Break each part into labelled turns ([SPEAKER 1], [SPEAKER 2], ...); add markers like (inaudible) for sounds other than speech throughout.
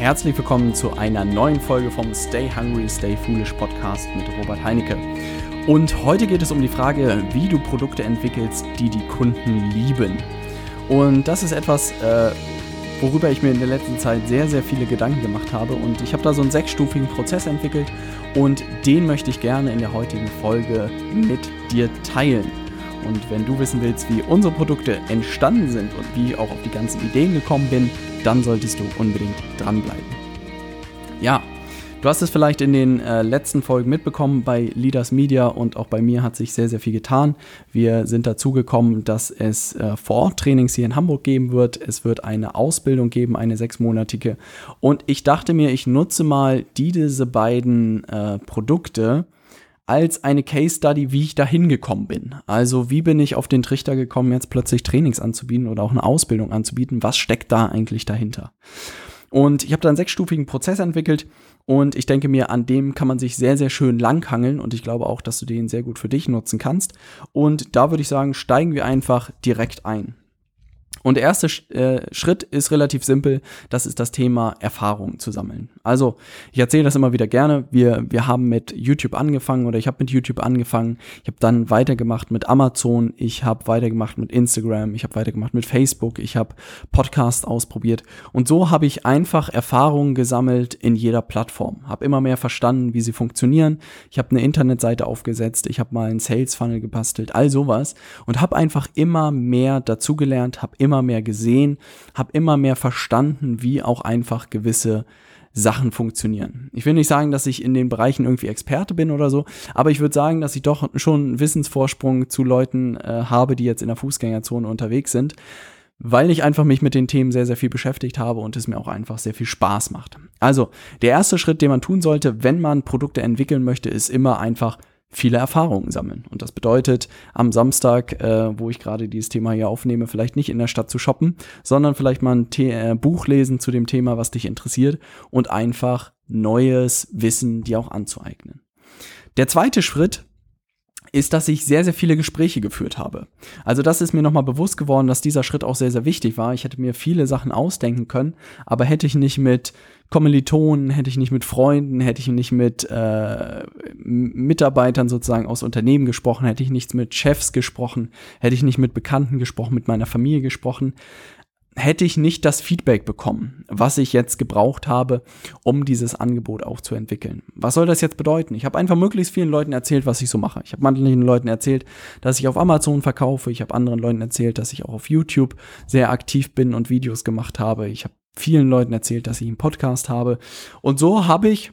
[SPEAKER 1] herzlich willkommen zu einer neuen Folge vom Stay Hungry, Stay Foolish Podcast mit Robert Heinecke. Und heute geht es um die Frage, wie du Produkte entwickelst, die die Kunden lieben. Und das ist etwas, äh, worüber ich mir in der letzten Zeit sehr, sehr viele Gedanken gemacht habe. Und ich habe da so einen sechsstufigen Prozess entwickelt und den möchte ich gerne in der heutigen Folge mit dir teilen. Und wenn du wissen willst, wie unsere Produkte entstanden sind und wie ich auch auf die ganzen Ideen gekommen bin, dann solltest du unbedingt dranbleiben. Ja, Du hast es vielleicht in den äh, letzten Folgen mitbekommen, bei Leaders Media und auch bei mir hat sich sehr, sehr viel getan. Wir sind dazu gekommen, dass es äh, Vor-Ort-Trainings hier in Hamburg geben wird. Es wird eine Ausbildung geben, eine sechsmonatige. Und ich dachte mir, ich nutze mal die, diese beiden äh, Produkte als eine Case Study, wie ich da hingekommen bin. Also wie bin ich auf den Trichter gekommen, jetzt plötzlich Trainings anzubieten oder auch eine Ausbildung anzubieten? Was steckt da eigentlich dahinter? Und ich habe da einen sechsstufigen Prozess entwickelt und ich denke mir, an dem kann man sich sehr, sehr schön langhangeln und ich glaube auch, dass du den sehr gut für dich nutzen kannst. Und da würde ich sagen, steigen wir einfach direkt ein. Und der erste äh, Schritt ist relativ simpel, das ist das Thema Erfahrung zu sammeln. Also, ich erzähle das immer wieder gerne. Wir, wir haben mit YouTube angefangen oder ich habe mit YouTube angefangen. Ich habe dann weitergemacht mit Amazon, ich habe weitergemacht mit Instagram, ich habe weitergemacht mit Facebook, ich habe Podcast ausprobiert. Und so habe ich einfach Erfahrungen gesammelt in jeder Plattform. Habe immer mehr verstanden, wie sie funktionieren. Ich habe eine Internetseite aufgesetzt, ich habe mal einen Sales Funnel gebastelt, all sowas. Und habe einfach immer mehr dazugelernt, habe immer immer mehr gesehen, habe immer mehr verstanden, wie auch einfach gewisse Sachen funktionieren. Ich will nicht sagen, dass ich in den Bereichen irgendwie Experte bin oder so, aber ich würde sagen, dass ich doch schon einen Wissensvorsprung zu Leuten äh, habe, die jetzt in der Fußgängerzone unterwegs sind, weil ich einfach mich mit den Themen sehr, sehr viel beschäftigt habe und es mir auch einfach sehr viel Spaß macht. Also, der erste Schritt, den man tun sollte, wenn man Produkte entwickeln möchte, ist immer einfach viele Erfahrungen sammeln. Und das bedeutet, am Samstag, äh, wo ich gerade dieses Thema hier aufnehme, vielleicht nicht in der Stadt zu shoppen, sondern vielleicht mal ein The äh, Buch lesen zu dem Thema, was dich interessiert und einfach neues Wissen dir auch anzueignen. Der zweite Schritt ist, dass ich sehr, sehr viele Gespräche geführt habe. Also das ist mir nochmal bewusst geworden, dass dieser Schritt auch sehr, sehr wichtig war. Ich hätte mir viele Sachen ausdenken können, aber hätte ich nicht mit Kommilitonen, hätte ich nicht mit Freunden, hätte ich nicht mit äh, Mitarbeitern sozusagen aus Unternehmen gesprochen, hätte ich nichts mit Chefs gesprochen, hätte ich nicht mit Bekannten gesprochen, mit meiner Familie gesprochen, hätte ich nicht das Feedback bekommen, was ich jetzt gebraucht habe, um dieses Angebot auch zu entwickeln. Was soll das jetzt bedeuten? Ich habe einfach möglichst vielen Leuten erzählt, was ich so mache. Ich habe manchen Leuten erzählt, dass ich auf Amazon verkaufe. Ich habe anderen Leuten erzählt, dass ich auch auf YouTube sehr aktiv bin und Videos gemacht habe. Ich habe vielen Leuten erzählt, dass ich einen Podcast habe. Und so habe ich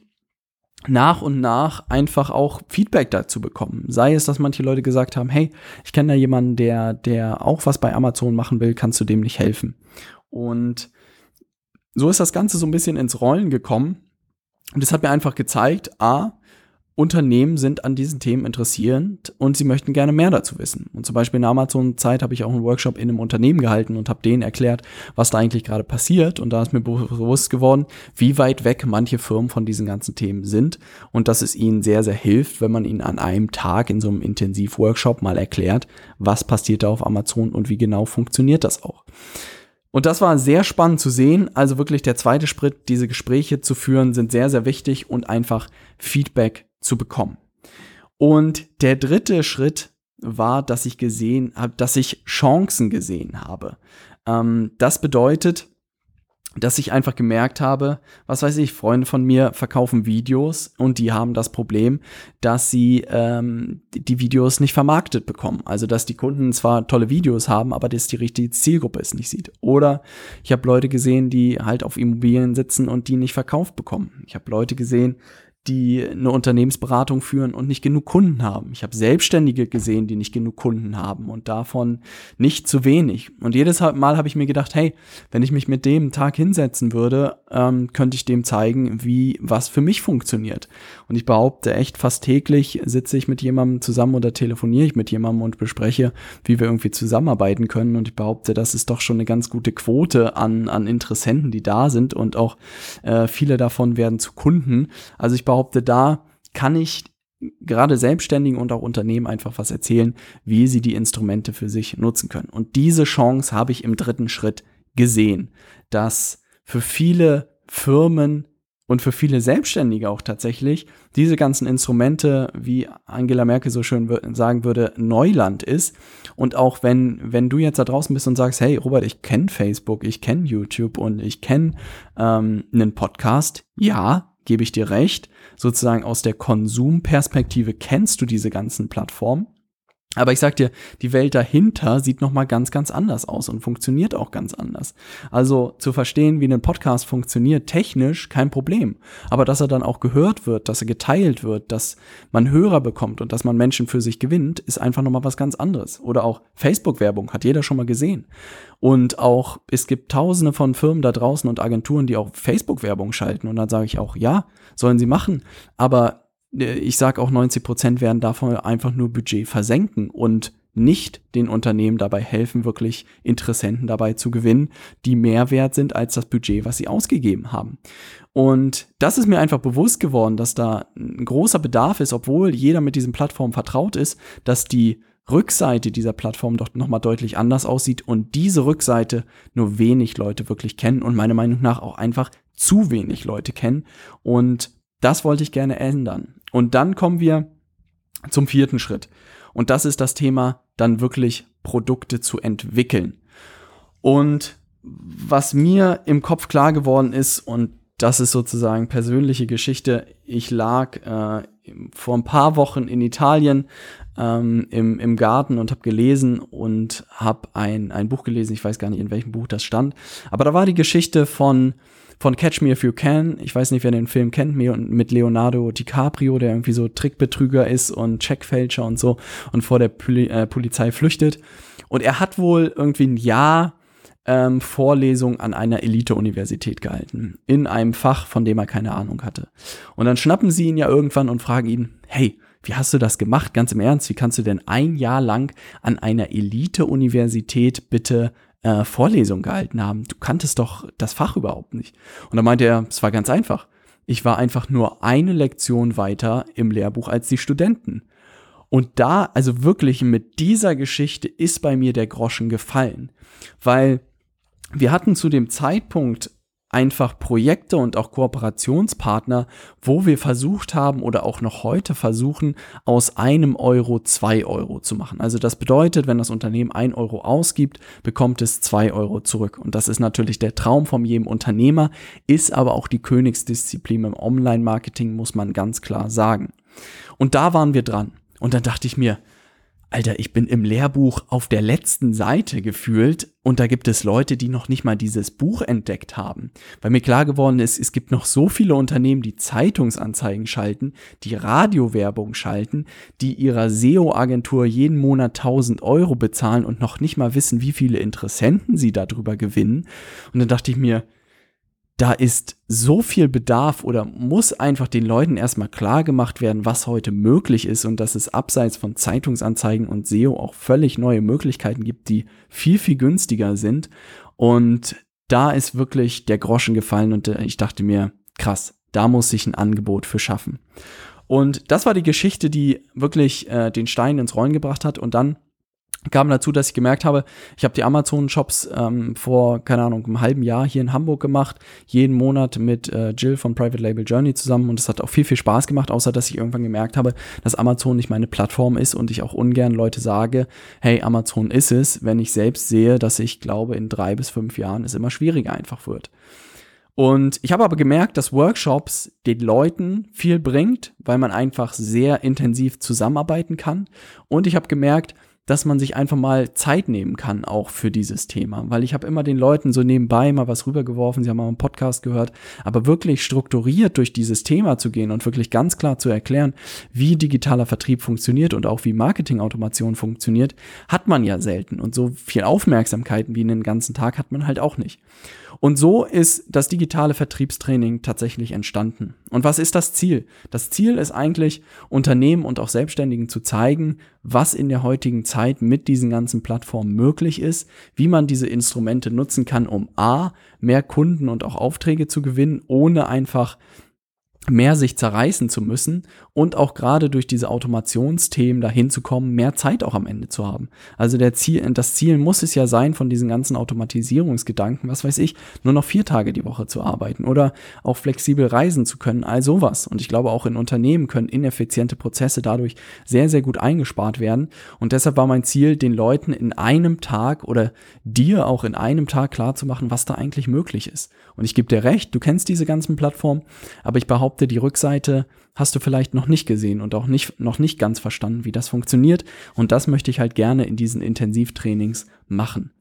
[SPEAKER 1] nach und nach einfach auch Feedback dazu bekommen. Sei es, dass manche Leute gesagt haben, hey, ich kenne da jemanden, der, der auch was bei Amazon machen will, kannst du dem nicht helfen? Und so ist das Ganze so ein bisschen ins Rollen gekommen. Und das hat mir einfach gezeigt, a, Unternehmen sind an diesen Themen interessiert und sie möchten gerne mehr dazu wissen. Und zum Beispiel in der Amazon-Zeit habe ich auch einen Workshop in einem Unternehmen gehalten und habe denen erklärt, was da eigentlich gerade passiert. Und da ist mir bewusst geworden, wie weit weg manche Firmen von diesen ganzen Themen sind und dass es ihnen sehr, sehr hilft, wenn man ihnen an einem Tag in so einem Intensiv-Workshop mal erklärt, was passiert da auf Amazon und wie genau funktioniert das auch. Und das war sehr spannend zu sehen. Also wirklich der zweite Schritt, diese Gespräche zu führen, sind sehr, sehr wichtig und einfach Feedback zu bekommen. Und der dritte Schritt war, dass ich gesehen habe, dass ich Chancen gesehen habe. Ähm, das bedeutet, dass ich einfach gemerkt habe, was weiß ich, Freunde von mir verkaufen Videos und die haben das Problem, dass sie ähm, die Videos nicht vermarktet bekommen. Also dass die Kunden zwar tolle Videos haben, aber dass die richtige Zielgruppe es nicht sieht. Oder ich habe Leute gesehen, die halt auf Immobilien sitzen und die nicht verkauft bekommen. Ich habe Leute gesehen, die eine Unternehmensberatung führen und nicht genug Kunden haben. Ich habe Selbstständige gesehen, die nicht genug Kunden haben und davon nicht zu wenig. Und jedes Mal habe ich mir gedacht, hey, wenn ich mich mit dem Tag hinsetzen würde, ähm, könnte ich dem zeigen, wie was für mich funktioniert. Und ich behaupte echt, fast täglich sitze ich mit jemandem zusammen oder telefoniere ich mit jemandem und bespreche, wie wir irgendwie zusammenarbeiten können. Und ich behaupte, das ist doch schon eine ganz gute Quote an, an Interessenten, die da sind und auch äh, viele davon werden zu Kunden. Also ich behaupte, behaupte, da kann ich gerade Selbstständigen und auch Unternehmen einfach was erzählen, wie sie die Instrumente für sich nutzen können. Und diese Chance habe ich im dritten Schritt gesehen, dass für viele Firmen und für viele Selbstständige auch tatsächlich diese ganzen Instrumente, wie Angela Merkel so schön sagen würde, Neuland ist. Und auch wenn, wenn du jetzt da draußen bist und sagst, hey Robert, ich kenne Facebook, ich kenne YouTube und ich kenne ähm, einen Podcast, ja, gebe ich dir recht. Sozusagen aus der Konsumperspektive kennst du diese ganzen Plattformen. Aber ich sag dir, die Welt dahinter sieht nochmal ganz, ganz anders aus und funktioniert auch ganz anders. Also zu verstehen, wie ein Podcast funktioniert, technisch kein Problem. Aber dass er dann auch gehört wird, dass er geteilt wird, dass man Hörer bekommt und dass man Menschen für sich gewinnt, ist einfach nochmal was ganz anderes. Oder auch Facebook-Werbung, hat jeder schon mal gesehen. Und auch, es gibt tausende von Firmen da draußen und Agenturen, die auch Facebook-Werbung schalten. Und dann sage ich auch, ja, sollen sie machen. Aber ich sage auch 90 Prozent werden davon einfach nur Budget versenken und nicht den Unternehmen dabei helfen, wirklich Interessenten dabei zu gewinnen, die mehr wert sind als das Budget, was sie ausgegeben haben. Und das ist mir einfach bewusst geworden, dass da ein großer Bedarf ist, obwohl jeder mit diesen Plattformen vertraut ist, dass die Rückseite dieser Plattform doch nochmal deutlich anders aussieht und diese Rückseite nur wenig Leute wirklich kennen und meiner Meinung nach auch einfach zu wenig Leute kennen. Und das wollte ich gerne ändern. Und dann kommen wir zum vierten Schritt. Und das ist das Thema, dann wirklich Produkte zu entwickeln. Und was mir im Kopf klar geworden ist, und das ist sozusagen persönliche Geschichte, ich lag äh, vor ein paar Wochen in Italien ähm, im, im Garten und habe gelesen und habe ein, ein Buch gelesen, ich weiß gar nicht, in welchem Buch das stand, aber da war die Geschichte von von Catch Me If You Can. Ich weiß nicht, wer den Film kennt, mit Leonardo DiCaprio, der irgendwie so Trickbetrüger ist und Checkfälscher und so und vor der Poli äh, Polizei flüchtet. Und er hat wohl irgendwie ein Jahr ähm, Vorlesung an einer Elite-Universität gehalten. In einem Fach, von dem er keine Ahnung hatte. Und dann schnappen sie ihn ja irgendwann und fragen ihn, hey, wie hast du das gemacht? Ganz im Ernst, wie kannst du denn ein Jahr lang an einer Elite-Universität bitte äh, Vorlesung gehalten haben. Du kanntest doch das Fach überhaupt nicht. Und da meinte er, es war ganz einfach. Ich war einfach nur eine Lektion weiter im Lehrbuch als die Studenten. Und da, also wirklich mit dieser Geschichte ist bei mir der Groschen gefallen. Weil wir hatten zu dem Zeitpunkt einfach Projekte und auch Kooperationspartner, wo wir versucht haben oder auch noch heute versuchen, aus einem Euro zwei Euro zu machen. Also das bedeutet, wenn das Unternehmen ein Euro ausgibt, bekommt es zwei Euro zurück. Und das ist natürlich der Traum von jedem Unternehmer, ist aber auch die Königsdisziplin im Online-Marketing, muss man ganz klar sagen. Und da waren wir dran. Und dann dachte ich mir, Alter, ich bin im Lehrbuch auf der letzten Seite gefühlt und da gibt es Leute, die noch nicht mal dieses Buch entdeckt haben. Weil mir klar geworden ist, es gibt noch so viele Unternehmen, die Zeitungsanzeigen schalten, die Radiowerbung schalten, die ihrer SEO-Agentur jeden Monat 1000 Euro bezahlen und noch nicht mal wissen, wie viele Interessenten sie darüber gewinnen. Und dann dachte ich mir, da ist so viel Bedarf oder muss einfach den Leuten erstmal klar gemacht werden, was heute möglich ist und dass es abseits von Zeitungsanzeigen und SEO auch völlig neue Möglichkeiten gibt, die viel, viel günstiger sind. Und da ist wirklich der Groschen gefallen und äh, ich dachte mir, krass, da muss sich ein Angebot für schaffen. Und das war die Geschichte, die wirklich äh, den Stein ins Rollen gebracht hat. Und dann kam dazu, dass ich gemerkt habe, ich habe die Amazon-Shops ähm, vor, keine Ahnung, einem halben Jahr hier in Hamburg gemacht, jeden Monat mit äh, Jill von Private Label Journey zusammen und es hat auch viel, viel Spaß gemacht, außer dass ich irgendwann gemerkt habe, dass Amazon nicht meine Plattform ist und ich auch ungern Leute sage, hey, Amazon ist es, wenn ich selbst sehe, dass ich glaube, in drei bis fünf Jahren es immer schwieriger einfach wird. Und ich habe aber gemerkt, dass Workshops den Leuten viel bringt, weil man einfach sehr intensiv zusammenarbeiten kann. Und ich habe gemerkt, dass man sich einfach mal Zeit nehmen kann, auch für dieses Thema. Weil ich habe immer den Leuten so nebenbei mal was rübergeworfen, sie haben mal einen Podcast gehört, aber wirklich strukturiert durch dieses Thema zu gehen und wirklich ganz klar zu erklären, wie digitaler Vertrieb funktioniert und auch wie Marketingautomation funktioniert, hat man ja selten. Und so viel Aufmerksamkeit wie einen ganzen Tag hat man halt auch nicht. Und so ist das digitale Vertriebstraining tatsächlich entstanden. Und was ist das Ziel? Das Ziel ist eigentlich, Unternehmen und auch Selbstständigen zu zeigen, was in der heutigen Zeit mit diesen ganzen Plattformen möglich ist, wie man diese Instrumente nutzen kann, um A, mehr Kunden und auch Aufträge zu gewinnen, ohne einfach mehr sich zerreißen zu müssen und auch gerade durch diese Automationsthemen dahin zu kommen, mehr Zeit auch am Ende zu haben. Also der Ziel, das Ziel muss es ja sein, von diesen ganzen Automatisierungsgedanken, was weiß ich, nur noch vier Tage die Woche zu arbeiten oder auch flexibel reisen zu können, all sowas. Und ich glaube, auch in Unternehmen können ineffiziente Prozesse dadurch sehr, sehr gut eingespart werden. Und deshalb war mein Ziel, den Leuten in einem Tag oder dir auch in einem Tag klar zu machen, was da eigentlich möglich ist. Und ich gebe dir recht, du kennst diese ganzen Plattformen, aber ich behaupte, behaupte, die Rückseite hast du vielleicht noch nicht gesehen und auch nicht, noch nicht ganz verstanden, wie das funktioniert. Und das möchte ich halt gerne in diesen Intensivtrainings machen.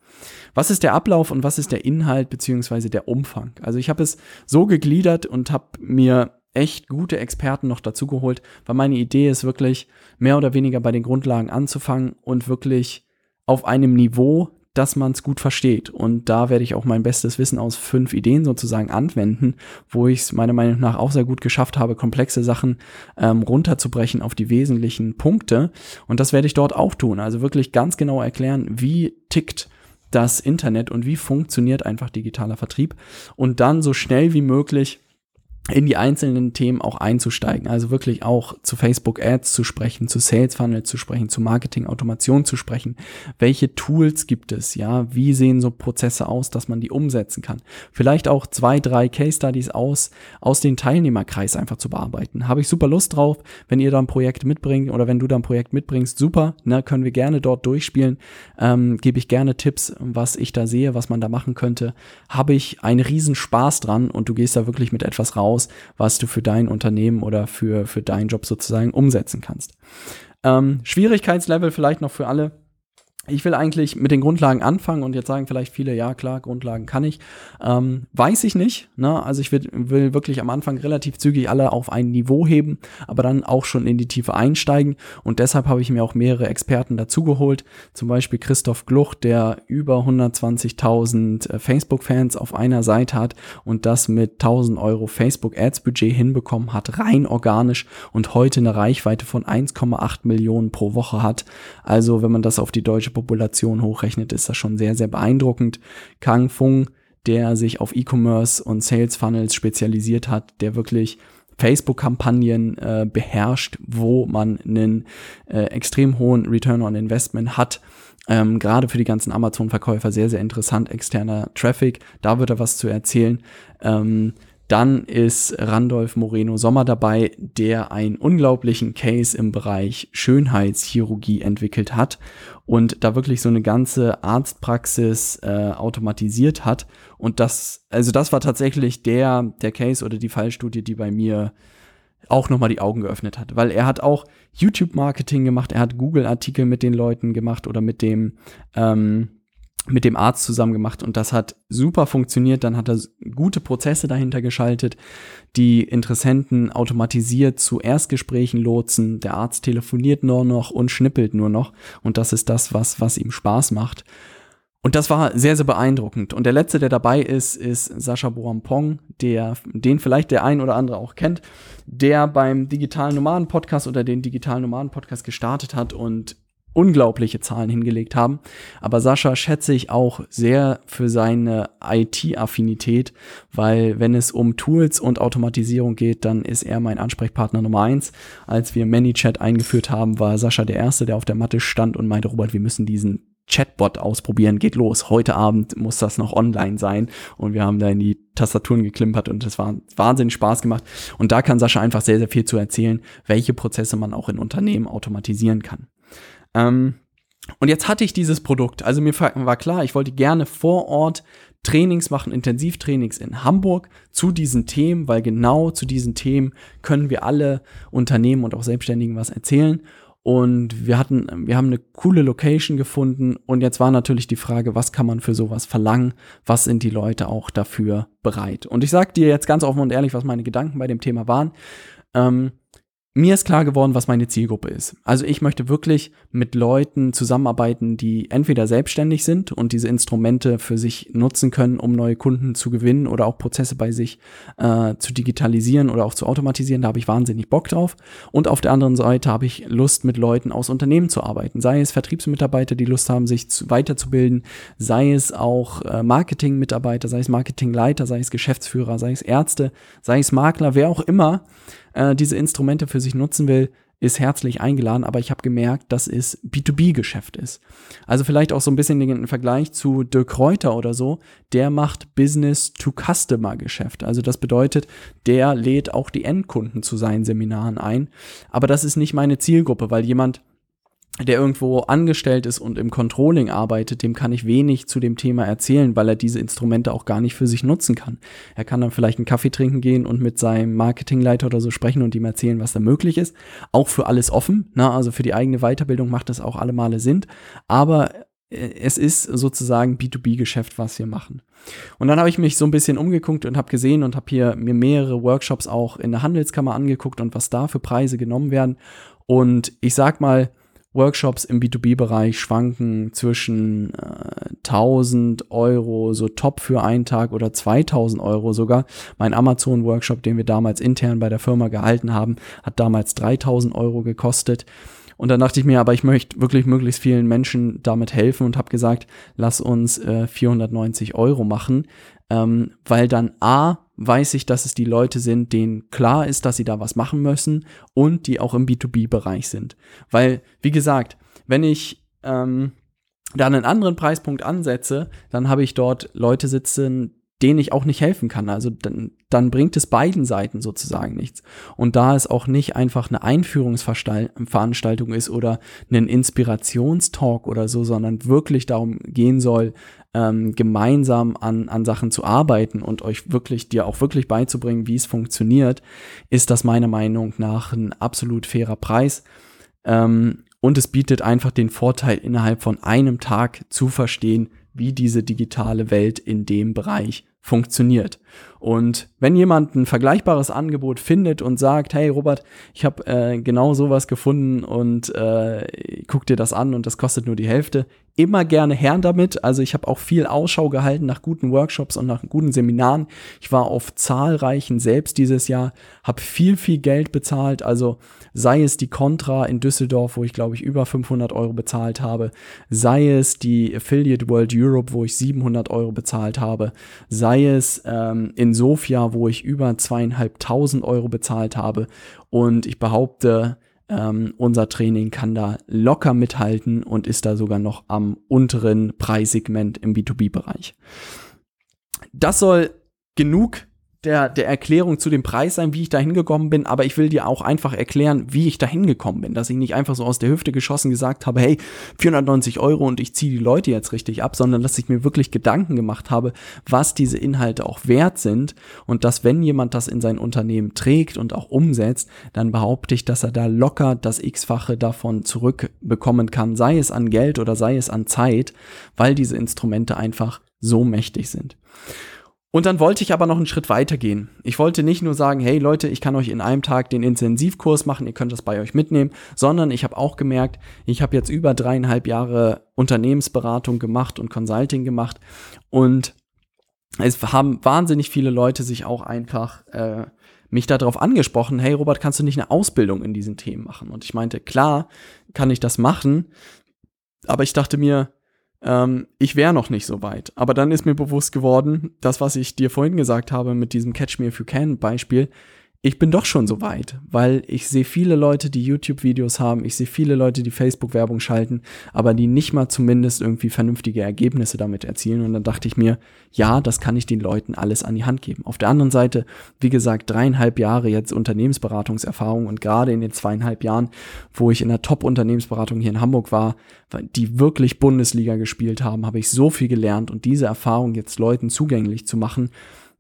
[SPEAKER 1] Was ist der Ablauf und was ist der Inhalt beziehungsweise der Umfang? Also ich habe es so gegliedert und habe mir echt gute Experten noch dazu geholt, weil meine Idee ist wirklich mehr oder weniger bei den Grundlagen anzufangen und wirklich auf einem Niveau dass man es gut versteht. Und da werde ich auch mein bestes Wissen aus fünf Ideen sozusagen anwenden, wo ich es meiner Meinung nach auch sehr gut geschafft habe, komplexe Sachen ähm, runterzubrechen auf die wesentlichen Punkte. Und das werde ich dort auch tun. Also wirklich ganz genau erklären, wie tickt das Internet und wie funktioniert einfach digitaler Vertrieb. Und dann so schnell wie möglich in die einzelnen Themen auch einzusteigen. Also wirklich auch zu Facebook Ads zu sprechen, zu Sales Funnel zu sprechen, zu Marketing Automation zu sprechen. Welche Tools gibt es? Ja, wie sehen so Prozesse aus, dass man die umsetzen kann? Vielleicht auch zwei, drei Case Studies aus, aus den Teilnehmerkreis einfach zu bearbeiten. Habe ich super Lust drauf. Wenn ihr da ein Projekt mitbringt oder wenn du da ein Projekt mitbringst, super, ne, können wir gerne dort durchspielen. Ähm, Gebe ich gerne Tipps, was ich da sehe, was man da machen könnte. Habe ich einen riesen Spaß dran und du gehst da wirklich mit etwas raus, aus, was du für dein Unternehmen oder für, für deinen Job sozusagen umsetzen kannst. Ähm, Schwierigkeitslevel vielleicht noch für alle ich will eigentlich mit den Grundlagen anfangen und jetzt sagen vielleicht viele, ja klar, Grundlagen kann ich. Ähm, weiß ich nicht. Ne? Also ich will, will wirklich am Anfang relativ zügig alle auf ein Niveau heben, aber dann auch schon in die Tiefe einsteigen. Und deshalb habe ich mir auch mehrere Experten dazugeholt. Zum Beispiel Christoph Gluch, der über 120.000 äh, Facebook-Fans auf einer Seite hat und das mit 1000 Euro Facebook-Ads-Budget hinbekommen hat, rein organisch und heute eine Reichweite von 1,8 Millionen pro Woche hat. Also wenn man das auf die deutsche Population hochrechnet, ist das schon sehr, sehr beeindruckend. Kang Fung, der sich auf E-Commerce und Sales Funnels spezialisiert hat, der wirklich Facebook-Kampagnen äh, beherrscht, wo man einen äh, extrem hohen Return on Investment hat. Ähm, Gerade für die ganzen Amazon-Verkäufer sehr, sehr interessant, externer Traffic. Da wird er was zu erzählen. Ähm, dann ist Randolph Moreno Sommer dabei, der einen unglaublichen Case im Bereich Schönheitschirurgie entwickelt hat und da wirklich so eine ganze Arztpraxis äh, automatisiert hat. Und das, also das war tatsächlich der, der Case oder die Fallstudie, die bei mir auch nochmal die Augen geöffnet hat, weil er hat auch YouTube-Marketing gemacht, er hat Google-Artikel mit den Leuten gemacht oder mit dem ähm, mit dem Arzt zusammen gemacht und das hat super funktioniert. Dann hat er gute Prozesse dahinter geschaltet, die Interessenten automatisiert zu Erstgesprächen lotsen. Der Arzt telefoniert nur noch und schnippelt nur noch und das ist das, was, was ihm Spaß macht. Und das war sehr, sehr beeindruckend. Und der letzte, der dabei ist, ist Sascha Boampong, der, den vielleicht der ein oder andere auch kennt, der beim Digitalen Nomaden Podcast oder den Digitalen Nomaden Podcast gestartet hat und unglaubliche Zahlen hingelegt haben. Aber Sascha schätze ich auch sehr für seine IT-Affinität, weil wenn es um Tools und Automatisierung geht, dann ist er mein Ansprechpartner Nummer eins. Als wir ManyChat eingeführt haben, war Sascha der Erste, der auf der Matte stand und meinte, Robert, wir müssen diesen Chatbot ausprobieren, geht los. Heute Abend muss das noch online sein. Und wir haben da in die Tastaturen geklimpert und es war wahnsinnig Spaß gemacht. Und da kann Sascha einfach sehr, sehr viel zu erzählen, welche Prozesse man auch in Unternehmen automatisieren kann. Ähm, und jetzt hatte ich dieses Produkt. Also mir war klar, ich wollte gerne vor Ort Trainings machen, Intensivtrainings in Hamburg zu diesen Themen, weil genau zu diesen Themen können wir alle Unternehmen und auch Selbstständigen was erzählen. Und wir hatten, wir haben eine coole Location gefunden und jetzt war natürlich die Frage, was kann man für sowas verlangen? Was sind die Leute auch dafür bereit? Und ich sag dir jetzt ganz offen und ehrlich, was meine Gedanken bei dem Thema waren. Ähm, mir ist klar geworden, was meine Zielgruppe ist. Also ich möchte wirklich mit Leuten zusammenarbeiten, die entweder selbstständig sind und diese Instrumente für sich nutzen können, um neue Kunden zu gewinnen oder auch Prozesse bei sich äh, zu digitalisieren oder auch zu automatisieren. Da habe ich wahnsinnig Bock drauf. Und auf der anderen Seite habe ich Lust, mit Leuten aus Unternehmen zu arbeiten. Sei es Vertriebsmitarbeiter, die Lust haben, sich zu, weiterzubilden, sei es auch äh, Marketingmitarbeiter, sei es Marketingleiter, sei es Geschäftsführer, sei es Ärzte, sei es Makler, wer auch immer äh, diese Instrumente für sich nutzen will, ist herzlich eingeladen, aber ich habe gemerkt, dass es B2B-Geschäft ist. Also vielleicht auch so ein bisschen den Vergleich zu Dirk Reuter oder so, der macht Business-to-Customer-Geschäft. Also das bedeutet, der lädt auch die Endkunden zu seinen Seminaren ein. Aber das ist nicht meine Zielgruppe, weil jemand, der irgendwo angestellt ist und im Controlling arbeitet, dem kann ich wenig zu dem Thema erzählen, weil er diese Instrumente auch gar nicht für sich nutzen kann. Er kann dann vielleicht einen Kaffee trinken gehen und mit seinem Marketingleiter oder so sprechen und ihm erzählen, was da möglich ist. Auch für alles offen, ne? also für die eigene Weiterbildung macht das auch alle Male Sinn. Aber äh, es ist sozusagen B2B-Geschäft, was wir machen. Und dann habe ich mich so ein bisschen umgeguckt und habe gesehen und habe hier mir mehrere Workshops auch in der Handelskammer angeguckt und was da für Preise genommen werden. Und ich sag mal, Workshops im B2B-Bereich schwanken zwischen äh, 1000 Euro, so top für einen Tag oder 2000 Euro sogar. Mein Amazon-Workshop, den wir damals intern bei der Firma gehalten haben, hat damals 3000 Euro gekostet. Und dann dachte ich mir, aber ich möchte wirklich möglichst vielen Menschen damit helfen und habe gesagt, lass uns äh, 490 Euro machen, ähm, weil dann A, weiß ich, dass es die Leute sind, denen klar ist, dass sie da was machen müssen und die auch im B2B-Bereich sind. Weil, wie gesagt, wenn ich ähm, da einen anderen Preispunkt ansetze, dann habe ich dort Leute sitzen, denen ich auch nicht helfen kann. Also dann, dann bringt es beiden Seiten sozusagen nichts. Und da es auch nicht einfach eine Einführungsveranstaltung ist oder ein Inspirationstalk oder so, sondern wirklich darum gehen soll, ähm, gemeinsam an, an Sachen zu arbeiten und euch wirklich, dir auch wirklich beizubringen, wie es funktioniert, ist das meiner Meinung nach ein absolut fairer Preis. Ähm, und es bietet einfach den Vorteil, innerhalb von einem Tag zu verstehen, wie diese digitale Welt in dem Bereich funktioniert. Und wenn jemand ein vergleichbares Angebot findet und sagt, hey Robert, ich habe äh, genau sowas gefunden und äh, guck dir das an und das kostet nur die Hälfte, immer gerne her damit. Also ich habe auch viel Ausschau gehalten nach guten Workshops und nach guten Seminaren. Ich war auf zahlreichen selbst dieses Jahr, habe viel, viel Geld bezahlt. Also sei es die Contra in Düsseldorf, wo ich glaube ich über 500 Euro bezahlt habe, sei es die Affiliate World Europe, wo ich 700 Euro bezahlt habe, sei es ähm, in Sofia, wo ich über zweieinhalbtausend Euro bezahlt habe. Und ich behaupte, ähm, unser Training kann da locker mithalten und ist da sogar noch am unteren Preissegment im B2B-Bereich. Das soll genug der, der Erklärung zu dem Preis sein, wie ich da hingekommen bin, aber ich will dir auch einfach erklären, wie ich da hingekommen bin, dass ich nicht einfach so aus der Hüfte geschossen gesagt habe, hey, 490 Euro und ich ziehe die Leute jetzt richtig ab, sondern dass ich mir wirklich Gedanken gemacht habe, was diese Inhalte auch wert sind und dass wenn jemand das in sein Unternehmen trägt und auch umsetzt, dann behaupte ich, dass er da locker das x-fache davon zurückbekommen kann, sei es an Geld oder sei es an Zeit, weil diese Instrumente einfach so mächtig sind. Und dann wollte ich aber noch einen Schritt weiter gehen. Ich wollte nicht nur sagen, hey Leute, ich kann euch in einem Tag den Intensivkurs machen, ihr könnt das bei euch mitnehmen, sondern ich habe auch gemerkt, ich habe jetzt über dreieinhalb Jahre Unternehmensberatung gemacht und Consulting gemacht und es haben wahnsinnig viele Leute sich auch einfach äh, mich darauf angesprochen, hey Robert, kannst du nicht eine Ausbildung in diesen Themen machen? Und ich meinte, klar, kann ich das machen, aber ich dachte mir, ähm, ich wäre noch nicht so weit. Aber dann ist mir bewusst geworden, das, was ich dir vorhin gesagt habe mit diesem Catch Me If You Can Beispiel, ich bin doch schon so weit, weil ich sehe viele Leute, die YouTube-Videos haben, ich sehe viele Leute, die Facebook-Werbung schalten, aber die nicht mal zumindest irgendwie vernünftige Ergebnisse damit erzielen. Und dann dachte ich mir, ja, das kann ich den Leuten alles an die Hand geben. Auf der anderen Seite, wie gesagt, dreieinhalb Jahre jetzt Unternehmensberatungserfahrung und gerade in den zweieinhalb Jahren, wo ich in der Top-Unternehmensberatung hier in Hamburg war, die wirklich Bundesliga gespielt haben, habe ich so viel gelernt und diese Erfahrung jetzt Leuten zugänglich zu machen,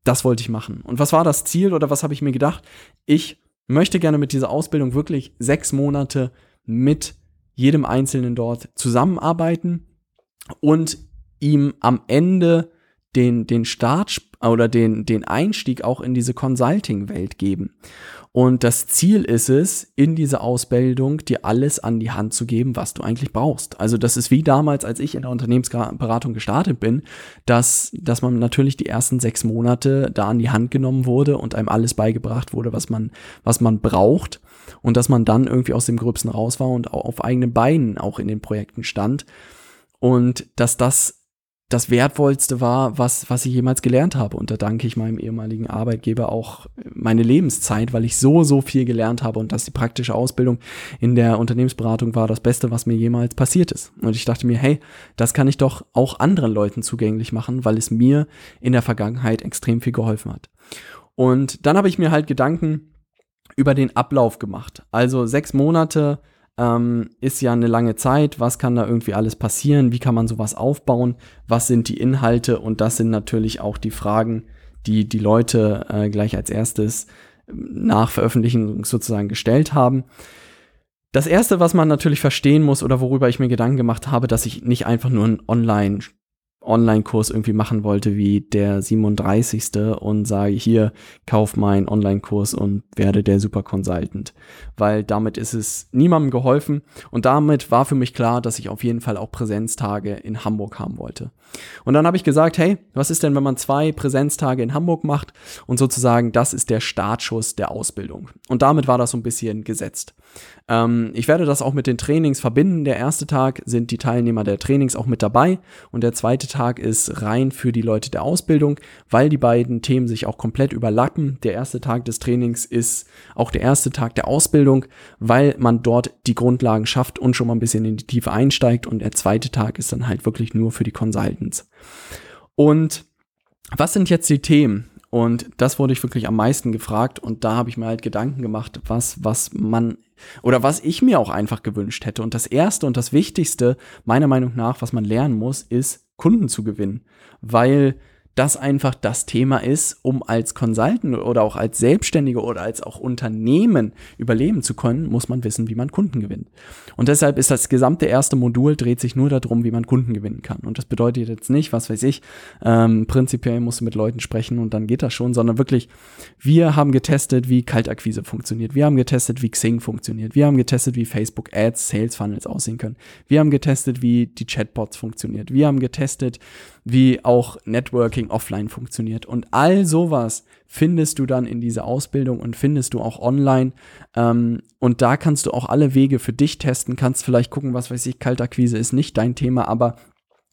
[SPEAKER 1] das wollte ich machen. Und was war das Ziel oder was habe ich mir gedacht? Ich möchte gerne mit dieser Ausbildung wirklich sechs Monate mit jedem Einzelnen dort zusammenarbeiten und ihm am Ende den, den Start, oder den, den Einstieg auch in diese Consulting-Welt geben. Und das Ziel ist es, in dieser Ausbildung dir alles an die Hand zu geben, was du eigentlich brauchst. Also das ist wie damals, als ich in der Unternehmensberatung gestartet bin, dass, dass man natürlich die ersten sechs Monate da an die Hand genommen wurde und einem alles beigebracht wurde, was man, was man braucht. Und dass man dann irgendwie aus dem Gröbsten raus war und auf eigenen Beinen auch in den Projekten stand. Und dass das das Wertvollste war, was, was ich jemals gelernt habe. Und da danke ich meinem ehemaligen Arbeitgeber auch meine Lebenszeit, weil ich so, so viel gelernt habe und dass die praktische Ausbildung in der Unternehmensberatung war das Beste, was mir jemals passiert ist. Und ich dachte mir, hey, das kann ich doch auch anderen Leuten zugänglich machen, weil es mir in der Vergangenheit extrem viel geholfen hat. Und dann habe ich mir halt Gedanken über den Ablauf gemacht. Also sechs Monate ähm, ist ja eine lange Zeit. Was kann da irgendwie alles passieren? Wie kann man sowas aufbauen? Was sind die Inhalte? Und das sind natürlich auch die Fragen, die die Leute äh, gleich als erstes ähm, nach Veröffentlichung sozusagen gestellt haben. Das erste, was man natürlich verstehen muss oder worüber ich mir Gedanken gemacht habe, dass ich nicht einfach nur ein Online Online-Kurs irgendwie machen wollte wie der 37. und sage hier, kauf meinen Online-Kurs und werde der Super Consultant. Weil damit ist es niemandem geholfen und damit war für mich klar, dass ich auf jeden Fall auch Präsenztage in Hamburg haben wollte. Und dann habe ich gesagt, hey, was ist denn, wenn man zwei Präsenztage in Hamburg macht und sozusagen das ist der Startschuss der Ausbildung. Und damit war das so ein bisschen gesetzt. Ähm, ich werde das auch mit den Trainings verbinden. Der erste Tag sind die Teilnehmer der Trainings auch mit dabei und der zweite Tag ist rein für die Leute der Ausbildung, weil die beiden Themen sich auch komplett überlappen. Der erste Tag des Trainings ist auch der erste Tag der Ausbildung, weil man dort die Grundlagen schafft und schon mal ein bisschen in die Tiefe einsteigt und der zweite Tag ist dann halt wirklich nur für die Consultants. Und was sind jetzt die Themen? Und das wurde ich wirklich am meisten gefragt und da habe ich mir halt Gedanken gemacht, was, was man oder was ich mir auch einfach gewünscht hätte. Und das erste und das wichtigste, meiner Meinung nach, was man lernen muss, ist Kunden zu gewinnen. Weil das einfach das Thema ist, um als Consultant oder auch als Selbstständiger oder als auch Unternehmen überleben zu können, muss man wissen, wie man Kunden gewinnt. Und deshalb ist das gesamte erste Modul dreht sich nur darum, wie man Kunden gewinnen kann. Und das bedeutet jetzt nicht, was weiß ich, ähm, prinzipiell musst du mit Leuten sprechen und dann geht das schon, sondern wirklich, wir haben getestet, wie Kaltakquise funktioniert. Wir haben getestet, wie Xing funktioniert. Wir haben getestet, wie Facebook Ads, Sales Funnels aussehen können. Wir haben getestet, wie die Chatbots funktioniert. Wir haben getestet, wie auch Networking offline funktioniert. Und all sowas findest du dann in dieser Ausbildung und findest du auch online. Ähm, und da kannst du auch alle Wege für dich testen, kannst vielleicht gucken, was weiß ich, Kaltakquise ist nicht dein Thema, aber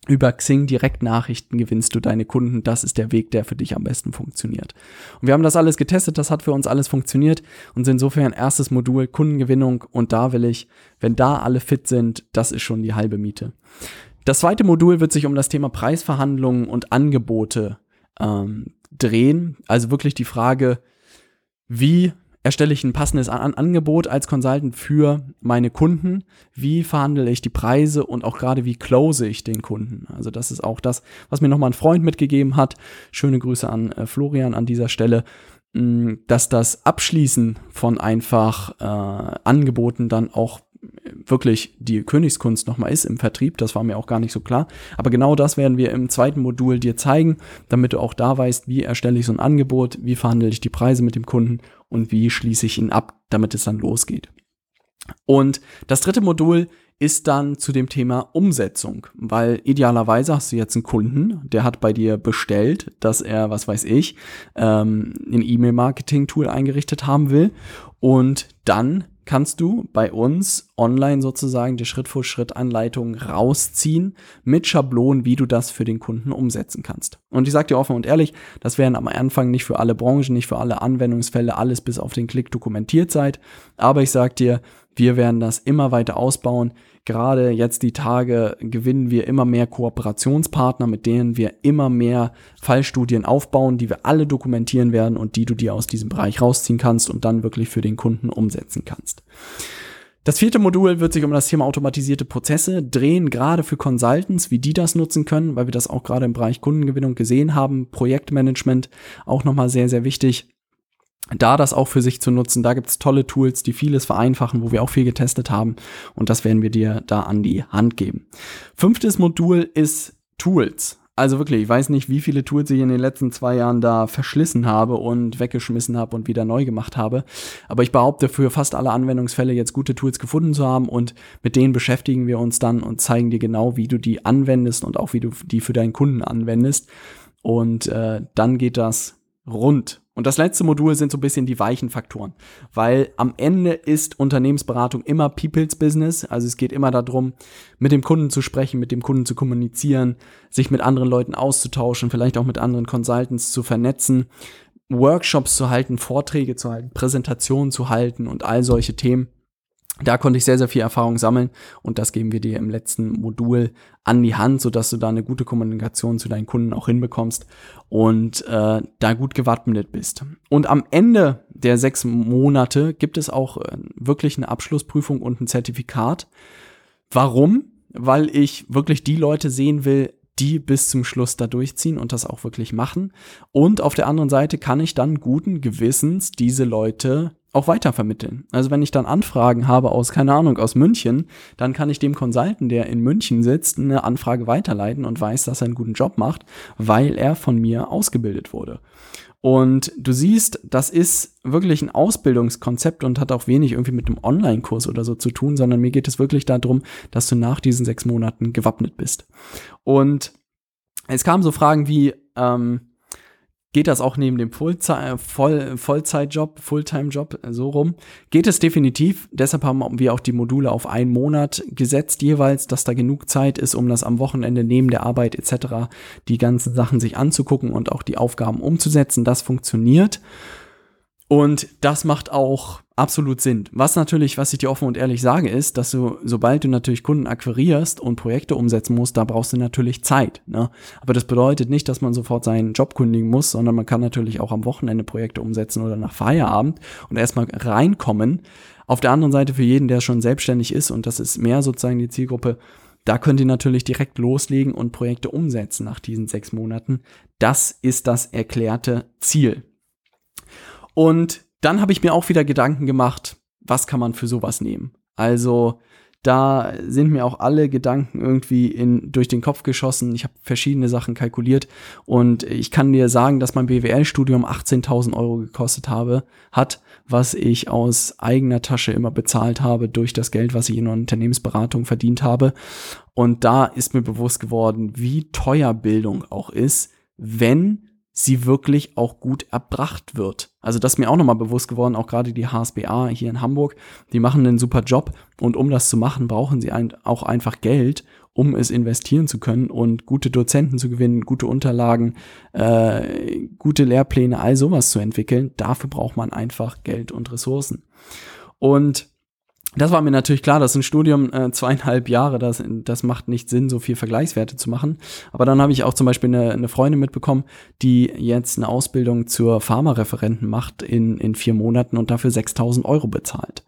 [SPEAKER 1] über Xing Direktnachrichten gewinnst du deine Kunden. Das ist der Weg, der für dich am besten funktioniert. Und wir haben das alles getestet, das hat für uns alles funktioniert und sind insofern erstes Modul Kundengewinnung und da will ich, wenn da alle fit sind, das ist schon die halbe Miete. Das zweite Modul wird sich um das Thema Preisverhandlungen und Angebote ähm, drehen. Also wirklich die Frage, wie erstelle ich ein passendes An Angebot als Consultant für meine Kunden? Wie verhandle ich die Preise und auch gerade wie close ich den Kunden? Also das ist auch das, was mir nochmal ein Freund mitgegeben hat. Schöne Grüße an äh, Florian an dieser Stelle mm, dass das Abschließen von einfach äh, Angeboten dann auch wirklich die Königskunst nochmal ist im Vertrieb. Das war mir auch gar nicht so klar. Aber genau das werden wir im zweiten Modul dir zeigen, damit du auch da weißt, wie erstelle ich so ein Angebot, wie verhandle ich die Preise mit dem Kunden und wie schließe ich ihn ab, damit es dann losgeht. Und das dritte Modul ist dann zu dem Thema Umsetzung, weil idealerweise hast du jetzt einen Kunden, der hat bei dir bestellt, dass er, was weiß ich, ähm, ein E-Mail-Marketing-Tool eingerichtet haben will und dann kannst du bei uns online sozusagen die Schritt-für-Schritt-Anleitung rausziehen mit Schablonen, wie du das für den Kunden umsetzen kannst. Und ich sage dir offen und ehrlich, das werden am Anfang nicht für alle Branchen, nicht für alle Anwendungsfälle alles bis auf den Klick dokumentiert seid. Aber ich sage dir, wir werden das immer weiter ausbauen. Gerade jetzt die Tage gewinnen wir immer mehr Kooperationspartner, mit denen wir immer mehr Fallstudien aufbauen, die wir alle dokumentieren werden und die du dir aus diesem Bereich rausziehen kannst und dann wirklich für den Kunden umsetzen kannst. Das vierte Modul wird sich um das Thema automatisierte Prozesse drehen, gerade für Consultants, wie die das nutzen können, weil wir das auch gerade im Bereich Kundengewinnung gesehen haben. Projektmanagement auch nochmal sehr, sehr wichtig da das auch für sich zu nutzen. Da gibt's tolle Tools, die vieles vereinfachen, wo wir auch viel getestet haben. Und das werden wir dir da an die Hand geben. Fünftes Modul ist Tools. Also wirklich, ich weiß nicht, wie viele Tools ich in den letzten zwei Jahren da verschlissen habe und weggeschmissen habe und wieder neu gemacht habe. Aber ich behaupte, für fast alle Anwendungsfälle jetzt gute Tools gefunden zu haben und mit denen beschäftigen wir uns dann und zeigen dir genau, wie du die anwendest und auch wie du die für deinen Kunden anwendest. Und äh, dann geht das rund. Und das letzte Modul sind so ein bisschen die weichen Faktoren, weil am Ende ist Unternehmensberatung immer People's Business. Also es geht immer darum, mit dem Kunden zu sprechen, mit dem Kunden zu kommunizieren, sich mit anderen Leuten auszutauschen, vielleicht auch mit anderen Consultants zu vernetzen, Workshops zu halten, Vorträge zu halten, Präsentationen zu halten und all solche Themen. Da konnte ich sehr, sehr viel Erfahrung sammeln und das geben wir dir im letzten Modul an die Hand, sodass du da eine gute Kommunikation zu deinen Kunden auch hinbekommst und äh, da gut gewappnet bist. Und am Ende der sechs Monate gibt es auch äh, wirklich eine Abschlussprüfung und ein Zertifikat. Warum? Weil ich wirklich die Leute sehen will, die bis zum Schluss da durchziehen und das auch wirklich machen. Und auf der anderen Seite kann ich dann guten Gewissens diese Leute auch weitervermitteln. Also wenn ich dann Anfragen habe aus, keine Ahnung, aus München, dann kann ich dem Consultant, der in München sitzt, eine Anfrage weiterleiten und weiß, dass er einen guten Job macht, weil er von mir ausgebildet wurde. Und du siehst, das ist wirklich ein Ausbildungskonzept und hat auch wenig irgendwie mit einem Online-Kurs oder so zu tun, sondern mir geht es wirklich darum, dass du nach diesen sechs Monaten gewappnet bist. Und es kamen so Fragen wie, ähm, geht das auch neben dem Fullzei äh, Voll Vollzeitjob, Fulltime-Job so rum. Geht es definitiv. Deshalb haben wir auch die Module auf einen Monat gesetzt jeweils, dass da genug Zeit ist, um das am Wochenende neben der Arbeit etc. die ganzen Sachen sich anzugucken und auch die Aufgaben umzusetzen. Das funktioniert. Und das macht auch absolut Sinn. Was natürlich, was ich dir offen und ehrlich sage, ist, dass du, sobald du natürlich Kunden akquirierst und Projekte umsetzen musst, da brauchst du natürlich Zeit. Ne? Aber das bedeutet nicht, dass man sofort seinen Job kündigen muss, sondern man kann natürlich auch am Wochenende Projekte umsetzen oder nach Feierabend und erstmal reinkommen. Auf der anderen Seite für jeden, der schon selbstständig ist, und das ist mehr sozusagen die Zielgruppe, da könnt ihr natürlich direkt loslegen und Projekte umsetzen nach diesen sechs Monaten. Das ist das erklärte Ziel. Und dann habe ich mir auch wieder Gedanken gemacht, was kann man für sowas nehmen? Also da sind mir auch alle Gedanken irgendwie in, durch den Kopf geschossen. Ich habe verschiedene Sachen kalkuliert und ich kann dir sagen, dass mein BWL-Studium 18.000 Euro gekostet habe, hat, was ich aus eigener Tasche immer bezahlt habe durch das Geld, was ich in Unternehmensberatung verdient habe. Und da ist mir bewusst geworden, wie teuer Bildung auch ist, wenn sie wirklich auch gut erbracht wird. Also das ist mir auch nochmal bewusst geworden, auch gerade die HSBA hier in Hamburg, die machen einen super Job und um das zu machen, brauchen sie ein, auch einfach Geld, um es investieren zu können und gute Dozenten zu gewinnen, gute Unterlagen, äh, gute Lehrpläne, all sowas zu entwickeln. Dafür braucht man einfach Geld und Ressourcen. Und das war mir natürlich klar, das ist ein Studium äh, zweieinhalb Jahre, das, das macht nicht Sinn, so viel Vergleichswerte zu machen. Aber dann habe ich auch zum Beispiel eine, eine Freundin mitbekommen, die jetzt eine Ausbildung zur Pharmareferenten macht in, in vier Monaten und dafür 6000 Euro bezahlt.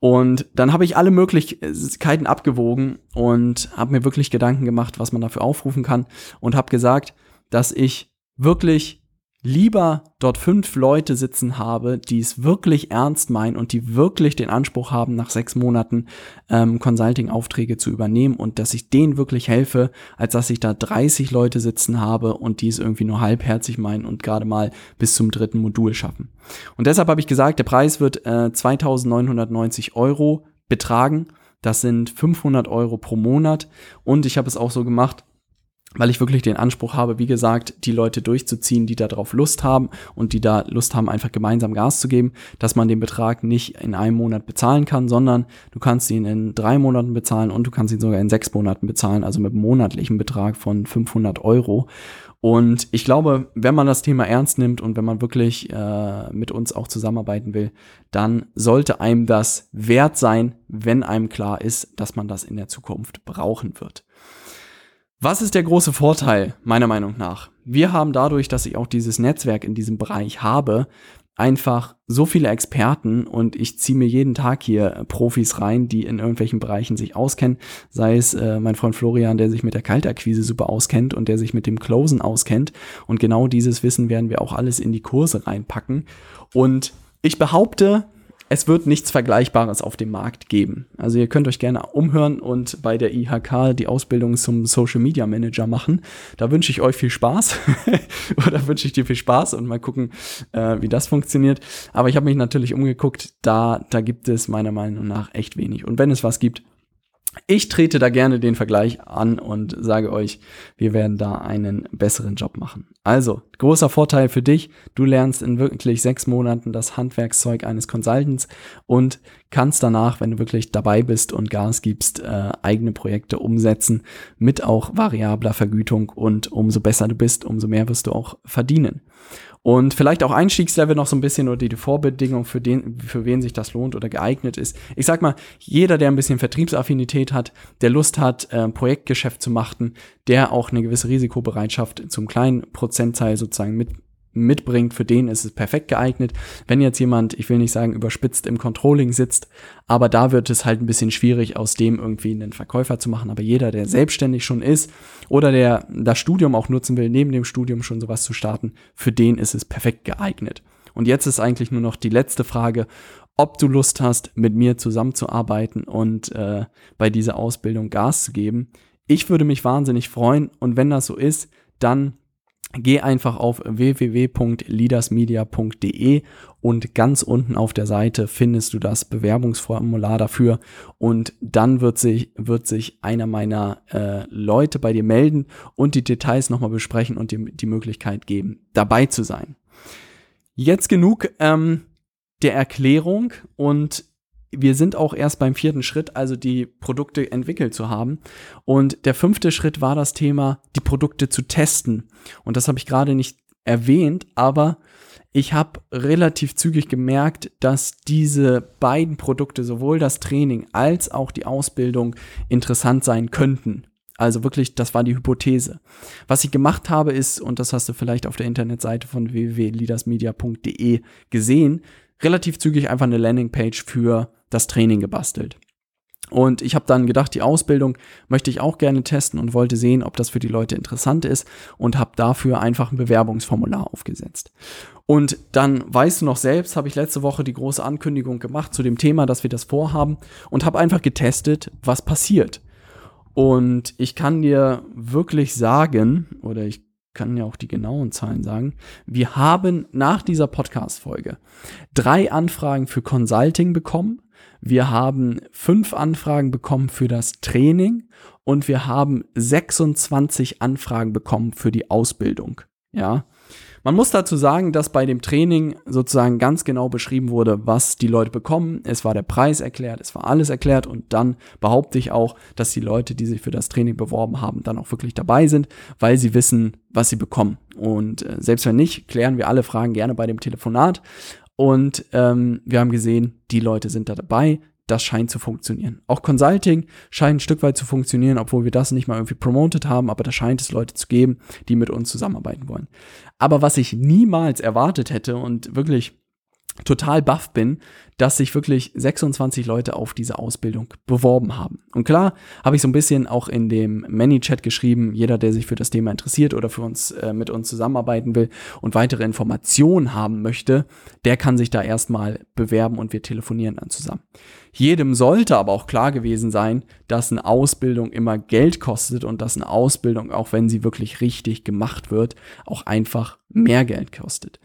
[SPEAKER 1] Und dann habe ich alle Möglichkeiten abgewogen und habe mir wirklich Gedanken gemacht, was man dafür aufrufen kann und habe gesagt, dass ich wirklich lieber dort fünf Leute sitzen habe, die es wirklich ernst meinen und die wirklich den Anspruch haben, nach sechs Monaten ähm, Consulting-Aufträge zu übernehmen und dass ich denen wirklich helfe, als dass ich da 30 Leute sitzen habe und die es irgendwie nur halbherzig meinen und gerade mal bis zum dritten Modul schaffen. Und deshalb habe ich gesagt, der Preis wird äh, 2990 Euro betragen. Das sind 500 Euro pro Monat und ich habe es auch so gemacht, weil ich wirklich den Anspruch habe, wie gesagt, die Leute durchzuziehen, die darauf Lust haben und die da Lust haben, einfach gemeinsam Gas zu geben, dass man den Betrag nicht in einem Monat bezahlen kann, sondern du kannst ihn in drei Monaten bezahlen und du kannst ihn sogar in sechs Monaten bezahlen, also mit einem monatlichen Betrag von 500 Euro. Und ich glaube, wenn man das Thema ernst nimmt und wenn man wirklich äh, mit uns auch zusammenarbeiten will, dann sollte einem das wert sein, wenn einem klar ist, dass man das in der Zukunft brauchen wird. Was ist der große Vorteil, meiner Meinung nach? Wir haben dadurch, dass ich auch dieses Netzwerk in diesem Bereich habe, einfach so viele Experten und ich ziehe mir jeden Tag hier Profis rein, die in irgendwelchen Bereichen sich auskennen. Sei es äh, mein Freund Florian, der sich mit der Kaltakquise super auskennt und der sich mit dem Closen auskennt. Und genau dieses Wissen werden wir auch alles in die Kurse reinpacken. Und ich behaupte, es wird nichts Vergleichbares auf dem Markt geben. Also ihr könnt euch gerne umhören und bei der IHK die Ausbildung zum Social Media Manager machen. Da wünsche ich euch viel Spaß (laughs) oder wünsche ich dir viel Spaß und mal gucken, äh, wie das funktioniert. Aber ich habe mich natürlich umgeguckt, da, da gibt es meiner Meinung nach echt wenig. Und wenn es was gibt, ich trete da gerne den Vergleich an und sage euch, wir werden da einen besseren Job machen. Also, großer Vorteil für dich, du lernst in wirklich sechs Monaten das Handwerkszeug eines Consultants und kannst danach, wenn du wirklich dabei bist und Gas gibst, äh, eigene Projekte umsetzen mit auch variabler Vergütung und umso besser du bist, umso mehr wirst du auch verdienen. Und vielleicht auch Einstiegslevel noch so ein bisschen oder die Vorbedingung, für, den, für wen sich das lohnt oder geeignet ist. Ich sag mal, jeder, der ein bisschen Vertriebsaffinität hat, der Lust hat, äh, Projektgeschäft zu machen, der auch eine gewisse Risikobereitschaft zum kleinen Prozentteil sozusagen mit mitbringt, für den ist es perfekt geeignet. Wenn jetzt jemand, ich will nicht sagen überspitzt im Controlling sitzt, aber da wird es halt ein bisschen schwierig, aus dem irgendwie einen Verkäufer zu machen. Aber jeder, der selbstständig schon ist oder der das Studium auch nutzen will, neben dem Studium schon sowas zu starten, für den ist es perfekt geeignet. Und jetzt ist eigentlich nur noch die letzte Frage, ob du Lust hast, mit mir zusammenzuarbeiten und äh, bei dieser Ausbildung Gas zu geben. Ich würde mich wahnsinnig freuen und wenn das so ist, dann Geh einfach auf www.leadersmedia.de und ganz unten auf der Seite findest du das Bewerbungsformular dafür und dann wird sich, wird sich einer meiner äh, Leute bei dir melden und die Details nochmal besprechen und dir die Möglichkeit geben, dabei zu sein. Jetzt genug ähm, der Erklärung und wir sind auch erst beim vierten Schritt, also die Produkte entwickelt zu haben. Und der fünfte Schritt war das Thema, die Produkte zu testen. Und das habe ich gerade nicht erwähnt, aber ich habe relativ zügig gemerkt, dass diese beiden Produkte, sowohl das Training als auch die Ausbildung, interessant sein könnten. Also wirklich, das war die Hypothese. Was ich gemacht habe ist, und das hast du vielleicht auf der Internetseite von www.leadersmedia.de gesehen, relativ zügig einfach eine Landingpage für das Training gebastelt. Und ich habe dann gedacht, die Ausbildung möchte ich auch gerne testen und wollte sehen, ob das für die Leute interessant ist und habe dafür einfach ein Bewerbungsformular aufgesetzt. Und dann weißt du noch selbst, habe ich letzte Woche die große Ankündigung gemacht zu dem Thema, dass wir das vorhaben und habe einfach getestet, was passiert. Und ich kann dir wirklich sagen, oder ich kann ja auch die genauen Zahlen sagen. Wir haben nach dieser Podcast-Folge drei Anfragen für Consulting bekommen, wir haben fünf Anfragen bekommen für das Training und wir haben 26 Anfragen bekommen für die Ausbildung. Ja. Man muss dazu sagen, dass bei dem Training sozusagen ganz genau beschrieben wurde, was die Leute bekommen. Es war der Preis erklärt, es war alles erklärt und dann behaupte ich auch, dass die Leute, die sich für das Training beworben haben, dann auch wirklich dabei sind, weil sie wissen, was sie bekommen. Und äh, selbst wenn nicht, klären wir alle Fragen gerne bei dem Telefonat. Und ähm, wir haben gesehen, die Leute sind da dabei. Das scheint zu funktionieren. Auch Consulting scheint ein Stück weit zu funktionieren, obwohl wir das nicht mal irgendwie promoted haben, aber da scheint es Leute zu geben, die mit uns zusammenarbeiten wollen. Aber was ich niemals erwartet hätte und wirklich total baff bin, dass sich wirklich 26 Leute auf diese Ausbildung beworben haben. Und klar, habe ich so ein bisschen auch in dem Many-Chat geschrieben, jeder, der sich für das Thema interessiert oder für uns äh, mit uns zusammenarbeiten will und weitere Informationen haben möchte, der kann sich da erstmal bewerben und wir telefonieren dann zusammen. Jedem sollte aber auch klar gewesen sein, dass eine Ausbildung immer Geld kostet und dass eine Ausbildung, auch wenn sie wirklich richtig gemacht wird, auch einfach mehr Geld kostet.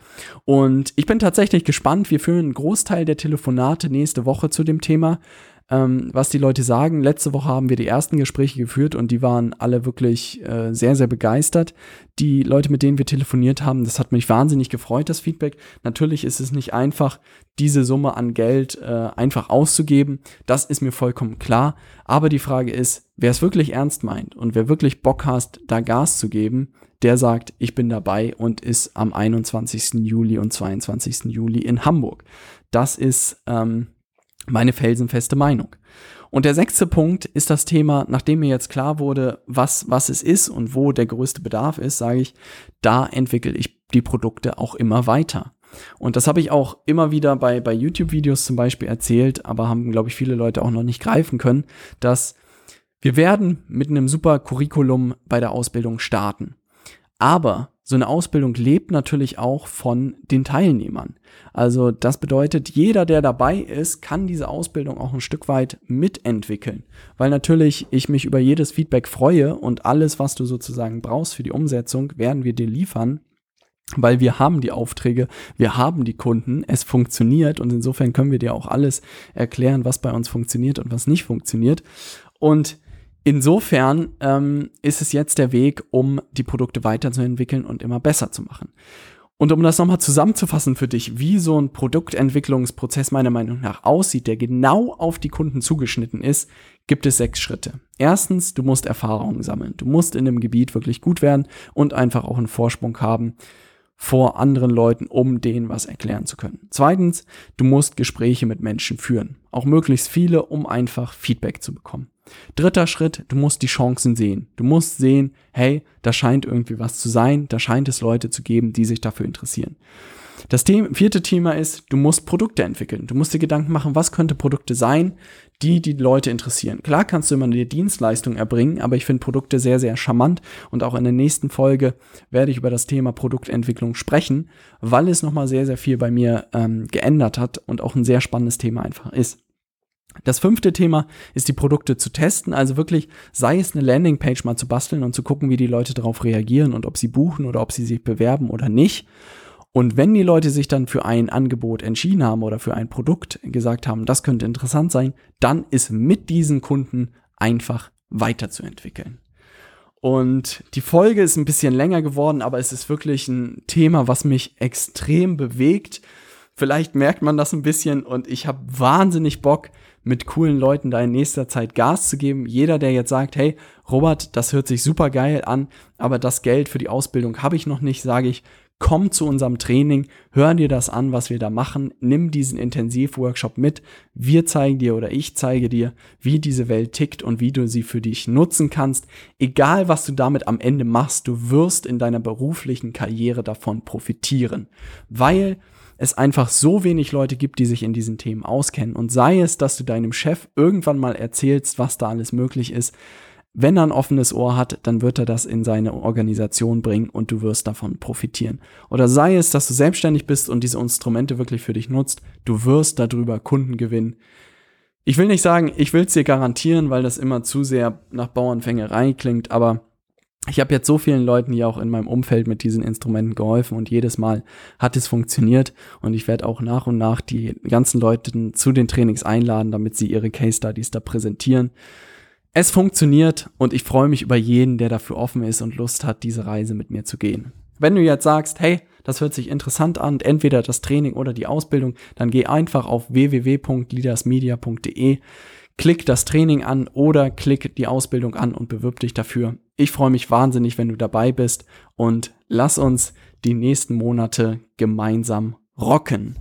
[SPEAKER 1] Und ich bin tatsächlich gespannt. Wir führen einen Großteil der Telefonate nächste Woche zu dem Thema ähm, was die Leute sagen. Letzte Woche haben wir die ersten Gespräche geführt und die waren alle wirklich äh, sehr, sehr begeistert. Die Leute, mit denen wir telefoniert haben, das hat mich wahnsinnig gefreut, das Feedback. Natürlich ist es nicht einfach, diese Summe an Geld äh, einfach auszugeben. Das ist mir vollkommen klar. Aber die Frage ist, wer es wirklich ernst meint und wer wirklich Bock hat, da Gas zu geben, der sagt, ich bin dabei und ist am 21. Juli und 22. Juli in Hamburg. Das ist ähm, meine felsenfeste Meinung. Und der sechste Punkt ist das Thema, nachdem mir jetzt klar wurde, was, was es ist und wo der größte Bedarf ist, sage ich, da entwickle ich die Produkte auch immer weiter. Und das habe ich auch immer wieder bei, bei YouTube-Videos zum Beispiel erzählt, aber haben, glaube ich, viele Leute auch noch nicht greifen können, dass wir werden mit einem super Curriculum bei der Ausbildung starten. Aber so eine Ausbildung lebt natürlich auch von den Teilnehmern. Also das bedeutet, jeder, der dabei ist, kann diese Ausbildung auch ein Stück weit mitentwickeln. Weil natürlich ich mich über jedes Feedback freue und alles, was du sozusagen brauchst für die Umsetzung, werden wir dir liefern weil wir haben die Aufträge, wir haben die Kunden, es funktioniert und insofern können wir dir auch alles erklären, was bei uns funktioniert und was nicht funktioniert. Und insofern ähm, ist es jetzt der Weg, um die Produkte weiterzuentwickeln und immer besser zu machen. Und um das nochmal zusammenzufassen für dich, wie so ein Produktentwicklungsprozess meiner Meinung nach aussieht, der genau auf die Kunden zugeschnitten ist, gibt es sechs Schritte. Erstens, du musst Erfahrungen sammeln. Du musst in dem Gebiet wirklich gut werden und einfach auch einen Vorsprung haben vor anderen Leuten, um denen was erklären zu können. Zweitens, du musst Gespräche mit Menschen führen. Auch möglichst viele, um einfach Feedback zu bekommen. Dritter Schritt, du musst die Chancen sehen. Du musst sehen, hey, da scheint irgendwie was zu sein, da scheint es Leute zu geben, die sich dafür interessieren. Das Thema, vierte Thema ist, du musst Produkte entwickeln. Du musst dir Gedanken machen, was könnte Produkte sein, die die Leute interessieren. Klar kannst du immer eine Dienstleistung erbringen, aber ich finde Produkte sehr, sehr charmant und auch in der nächsten Folge werde ich über das Thema Produktentwicklung sprechen, weil es nochmal sehr, sehr viel bei mir ähm, geändert hat und auch ein sehr spannendes Thema einfach ist. Das fünfte Thema ist die Produkte zu testen, also wirklich sei es eine Landingpage mal zu basteln und zu gucken, wie die Leute darauf reagieren und ob sie buchen oder ob sie sich bewerben oder nicht. Und wenn die Leute sich dann für ein Angebot entschieden haben oder für ein Produkt gesagt haben, das könnte interessant sein, dann ist mit diesen Kunden einfach weiterzuentwickeln. Und die Folge ist ein bisschen länger geworden, aber es ist wirklich ein Thema, was mich extrem bewegt. Vielleicht merkt man das ein bisschen und ich habe wahnsinnig Bock, mit coolen Leuten da in nächster Zeit Gas zu geben. Jeder, der jetzt sagt, hey, Robert, das hört sich super geil an, aber das Geld für die Ausbildung habe ich noch nicht, sage ich, komm zu unserem Training, hör dir das an, was wir da machen, nimm diesen Intensivworkshop mit. Wir zeigen dir oder ich zeige dir, wie diese Welt tickt und wie du sie für dich nutzen kannst. Egal, was du damit am Ende machst, du wirst in deiner beruflichen Karriere davon profitieren, weil es einfach so wenig Leute gibt, die sich in diesen Themen auskennen. Und sei es, dass du deinem Chef irgendwann mal erzählst, was da alles möglich ist, wenn er ein offenes Ohr hat, dann wird er das in seine Organisation bringen und du wirst davon profitieren. Oder sei es, dass du selbstständig bist und diese Instrumente wirklich für dich nutzt, du wirst darüber Kunden gewinnen. Ich will nicht sagen, ich will es dir garantieren, weil das immer zu sehr nach Bauernfängerei klingt, aber ich habe jetzt so vielen Leuten hier auch in meinem Umfeld mit diesen Instrumenten geholfen und jedes Mal hat es funktioniert und ich werde auch nach und nach die ganzen Leute zu den Trainings einladen, damit sie ihre Case Studies da präsentieren. Es funktioniert und ich freue mich über jeden, der dafür offen ist und Lust hat, diese Reise mit mir zu gehen. Wenn du jetzt sagst, hey, das hört sich interessant an, entweder das Training oder die Ausbildung, dann geh einfach auf www.leadersmedia.de, klick das Training an oder klick die Ausbildung an und bewirb dich dafür. Ich freue mich wahnsinnig, wenn du dabei bist und lass uns die nächsten Monate gemeinsam rocken.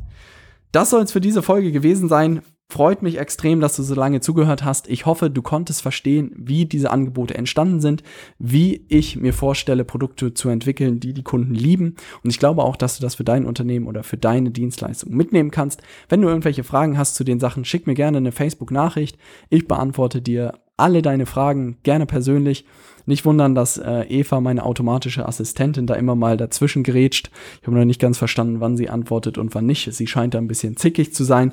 [SPEAKER 1] Das soll es für diese Folge gewesen sein. Freut mich extrem, dass du so lange zugehört hast. Ich hoffe, du konntest verstehen, wie diese Angebote entstanden sind, wie ich mir vorstelle, Produkte zu entwickeln, die die Kunden lieben. Und ich glaube auch, dass du das für dein Unternehmen oder für deine Dienstleistung mitnehmen kannst. Wenn du irgendwelche Fragen hast zu den Sachen, schick mir gerne eine Facebook-Nachricht. Ich beantworte dir alle deine Fragen gerne persönlich. Nicht wundern, dass äh, Eva, meine automatische Assistentin, da immer mal dazwischen gerätscht. Ich habe noch nicht ganz verstanden, wann sie antwortet und wann nicht. Sie scheint da ein bisschen zickig zu sein.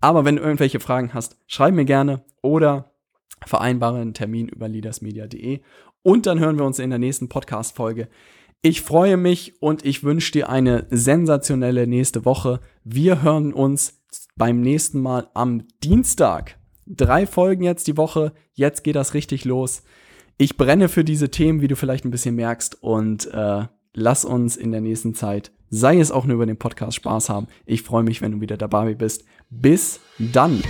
[SPEAKER 1] Aber wenn du irgendwelche Fragen hast, schreib mir gerne oder vereinbare einen Termin über leadersmedia.de. Und dann hören wir uns in der nächsten Podcast-Folge. Ich freue mich und ich wünsche dir eine sensationelle nächste Woche. Wir hören uns beim nächsten Mal am Dienstag. Drei Folgen jetzt die Woche. Jetzt geht das richtig los ich brenne für diese Themen, wie du vielleicht ein bisschen merkst, und äh, lass uns in der nächsten Zeit, sei es auch nur über den Podcast, Spaß haben. Ich freue mich, wenn du wieder dabei bist. Bis dann.